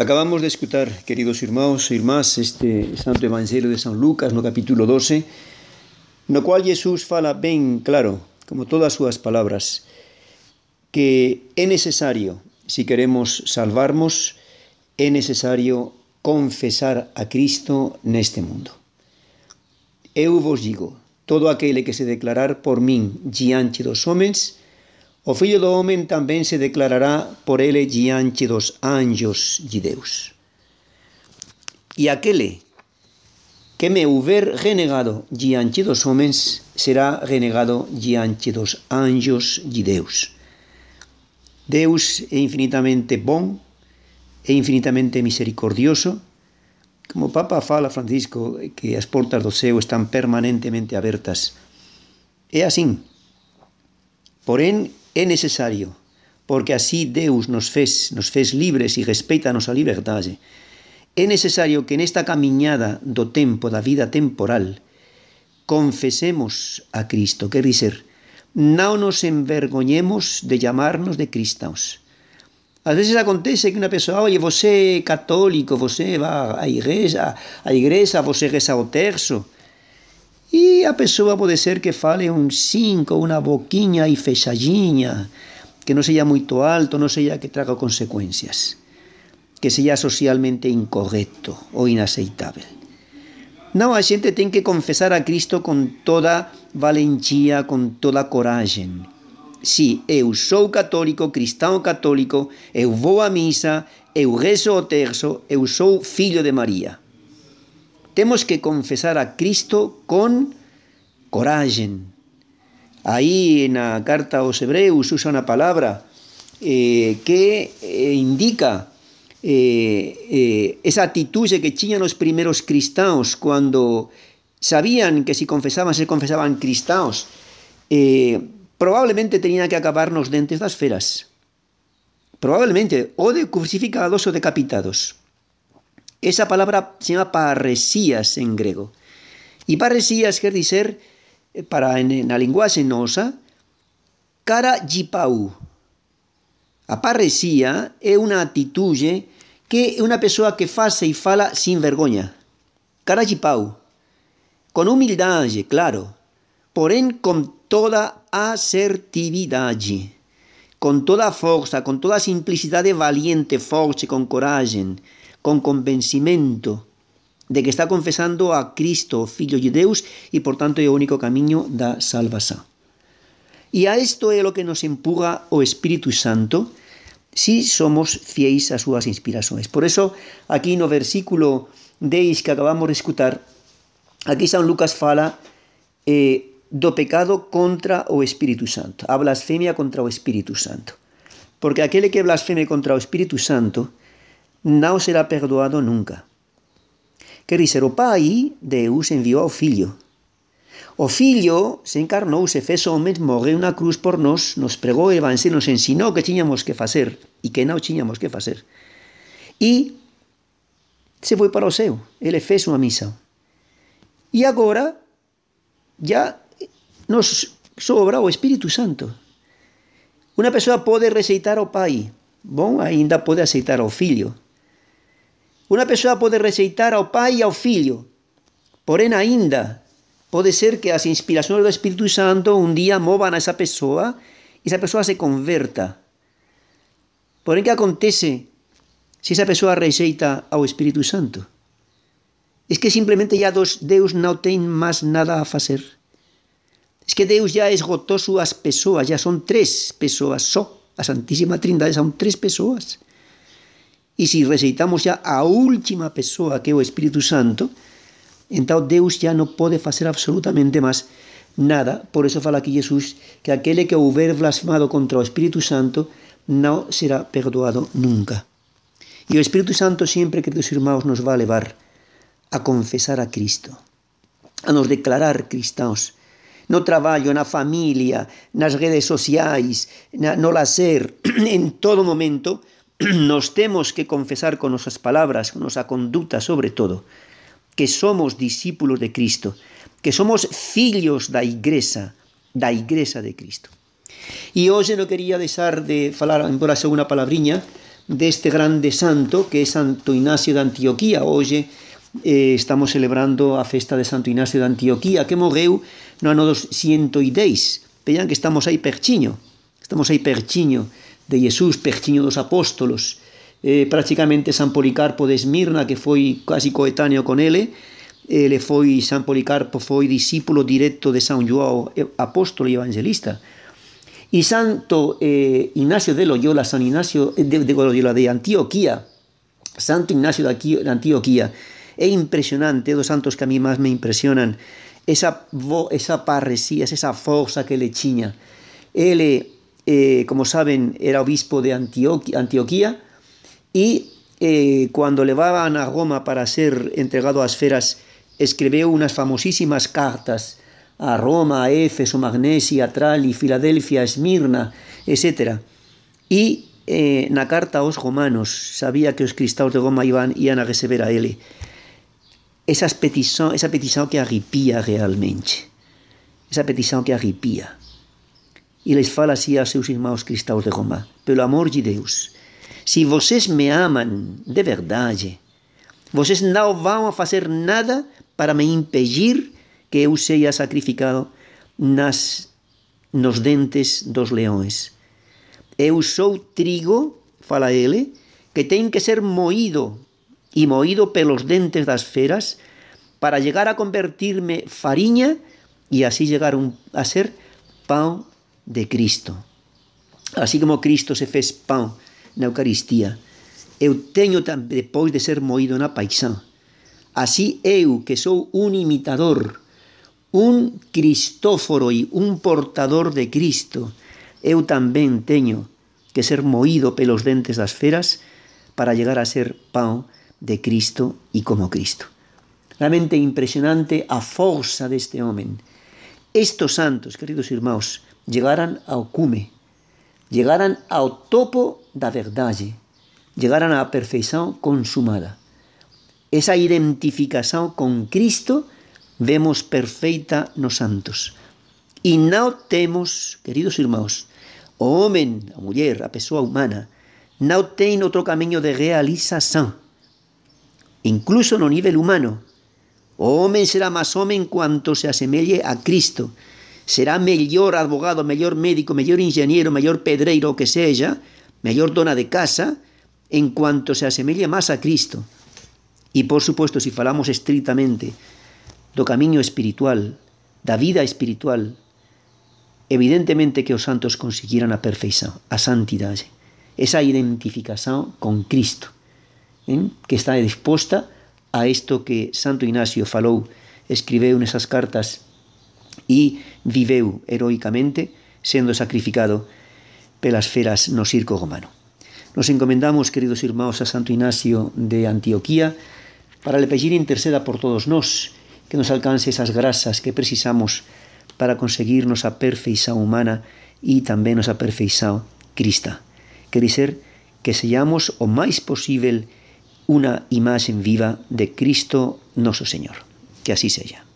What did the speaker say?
Acabamos de escutar, queridos irmãos e irmás, este Santo Evangelio de San Lucas no capítulo 12, no cual Jesús fala ben claro, como todas súas palabras, que é necesario, si queremos salvarmos, é necesario confesar a Cristo neste mundo. Eu vos digo, todo aquele que se declarar por min diante dos homens, O Fillo do Homem tamén se declarará por ele diante dos anjos de Deus. E aquele que me houver renegado diante dos homens será renegado diante dos anjos de Deus. Deus é infinitamente bon, é infinitamente misericordioso, Como o Papa fala Francisco que as portas do céu están permanentemente abertas. É así. Porén, é necesario, porque así Deus nos fez, nos fez libres e respeita a nosa liberdade. É necesario que nesta camiñada do tempo, da vida temporal, confesemos a Cristo, quer dizer, non nos envergoñemos de llamarnos de cristãos. Ás veces acontece que unha persoa, oye, você é católico, você va á igrexa, a igrexa, você reza o terzo, e a pessoa pode ser que fale un cinco, unha boquinha e fechadinha, que non seja moito alto, non seja que traga consecuencias, que seja socialmente incorrecto ou inaceitável. Non, a xente ten que confesar a Cristo con toda valentía, con toda coragem. Si, eu sou católico, cristão católico, eu vou a misa, eu rezo o terço, eu sou filho de María. Temos que confesar a Cristo con coraje. Aí na carta aos Hebreus usa unha palabra eh, que eh, indica eh, esa atitude que tiñan os primeiros cristãos cando sabían que si confesaban, se confesaban cristãos, eh, probablemente tenían que acabar nos dentes das feras. Probablemente, ou de crucificados ou decapitados. Esa palabra se llama parresías en grego. E parresías quer dizer, eh, para en, na linguaxe nosa, cara jipau. A parresía é unha atitude que é unha persoa que face e fala sin vergoña. Cara jipau. Con humildade, claro, porén con toda asertividade, con toda a forza, con toda a simplicidade valiente, forte, con coragem, con convencimento de que está confesando a Cristo, Filho de Deus, e por tanto é o único camiño da salvación. E a isto é o que nos empuja o Espírito Santo si somos fiéis ás súas inspirações. Por eso, aquí no versículo 10 que acabamos de escutar, aquí San Lucas fala eh, do pecado contra o Espírito Santo, a blasfemia contra o Espírito Santo. Porque aquele que blasfeme contra o Espírito Santo não será perdoado nunca. Quer dizer, o Pai, Deus, enviou ao Filho. O Filho se encarnou, se fez homem, morreu na cruz por nós, nos pregou o Evangelho, nos ensinou que tínhamos que fazer e que não tínhamos que fazer. E se foi para o céu. Ele fez uma missão. E agora, já nos sobra o Espírito Santo. Uma pessoa pode receitar o Pai, bom, ainda pode aceitar o Filho. Unha persoa pode rexeitar ao Pai e ao Filho, porén aínda pode ser que as inspiracións do Espírito Santo un día movan a esa persoa e esa persoa se converta. Porén, que acontece se esa persoa rexeita ao Espírito Santo? Es que simplemente ya dos Deus non ten máis nada a facer. Es que Deus ya esgotou súas persoas, ya son tres persoas só. A Santísima Trindade son tres persoas. E se receitamos xa a última persoa que é o Espírito Santo, então Deus já non pode facer absolutamente máis nada. Por eso fala aquí Jesús que aquele que houver blasfemado contra o Espírito Santo non será perdoado nunca. E o Espírito Santo sempre, que dos irmãos, nos vai levar a confesar a Cristo, a nos declarar cristãos, no traballo, na familia, nas redes sociais, na, no lazer, en todo momento, nos temos que confesar con nosas palabras, con nosa conduta sobre todo, que somos discípulos de Cristo, que somos fillos da Igreja, da Igreja de Cristo. E hoxe non quería deixar de falar, embora sea unha palabriña, deste grande santo que é Santo Ignacio de Antioquía. Hoxe eh, estamos celebrando a festa de Santo Ignacio de Antioquía que morreu no ano 210. Vean que estamos aí perchiño, estamos aí perchiño de Jesús, perchiño dos apóstolos. Eh, prácticamente San Policarpo de Esmirna, que foi casi coetáneo con ele, ele foi, San Policarpo foi discípulo directo de San João, apóstolo e evangelista. Y Santo eh, Ignacio de Loyola, San Ignacio de, de Loyola de Antioquía, Santo Ignacio de, aquí, de Antioquía, é impresionante, dos santos que a mí máis me impresionan, esa, esa parresía, esa forza que le chiña. Ele, eh, como saben, era obispo de Antioquía, y eh, cuando le van a Roma para ser entregado a esferas, escribió unas famosísimas cartas a Roma, a Éfeso, Magnesia, Trali, Filadelfia, Esmirna, etc. E eh, na carta aos romanos sabía que os cristaos de Roma iban, a receber a ele. Esas petición, esa petición que arrepía realmente. Esa petición que arrepía. E les fala así aos seus irmãos cristaos de Roma. Pelo amor de Deus, se vocês me amam de verdade, vocês não vão fazer nada para me impedir que eu seja sacrificado nas nos dentes dos leões. Eu sou trigo, fala ele, que tem que ser moído e moído pelos dentes das feras para chegar a convertir-me farinha e assim chegar a ser pão de Cristo. Assim como Cristo se fez pão na Eucaristia, eu tenho depois de ser moído na paixão. Assim eu, que sou um imitador un Cristóforo e un portador de Cristo, eu tamén teño que ser moído pelos dentes das feras para llegar a ser pão de Cristo e como Cristo. Realmente impresionante a forza deste homem. Estos santos, queridos irmãos, llegaran ao cume, llegaran ao topo da verdade, llegaran á perfeição consumada. Esa identificación con Cristo vemos perfeita nos santos. E non temos, queridos irmãos, o homem, a muller, a pessoa humana, non ten outro camiño de realización. Incluso no nivel humano. O homem será máis homem cuanto se asemelle a Cristo. Será mellor advogado, mellor médico, mellor ingeniero, mellor pedreiro, que seja, mellor dona de casa, en cuanto se asemelle máis a Cristo. E, por supuesto, si falamos estritamente do camiño espiritual, da vida espiritual, evidentemente que os santos conseguiran a perfeição, a santidade, esa identificación con Cristo, en? que está disposta a isto que Santo Ignacio falou, escribeu nesas cartas e viveu heroicamente sendo sacrificado pelas feras no circo romano. Nos encomendamos, queridos irmãos, a Santo Ignacio de Antioquía para le pedir interceda por todos nós, que nos alcance esas grasas que precisamos para conseguir nosa perfeição humana e tamén nosa perfeição crista. Quer dizer que sellamos o máis posible unha imaxen viva de Cristo noso Señor. Que así sella.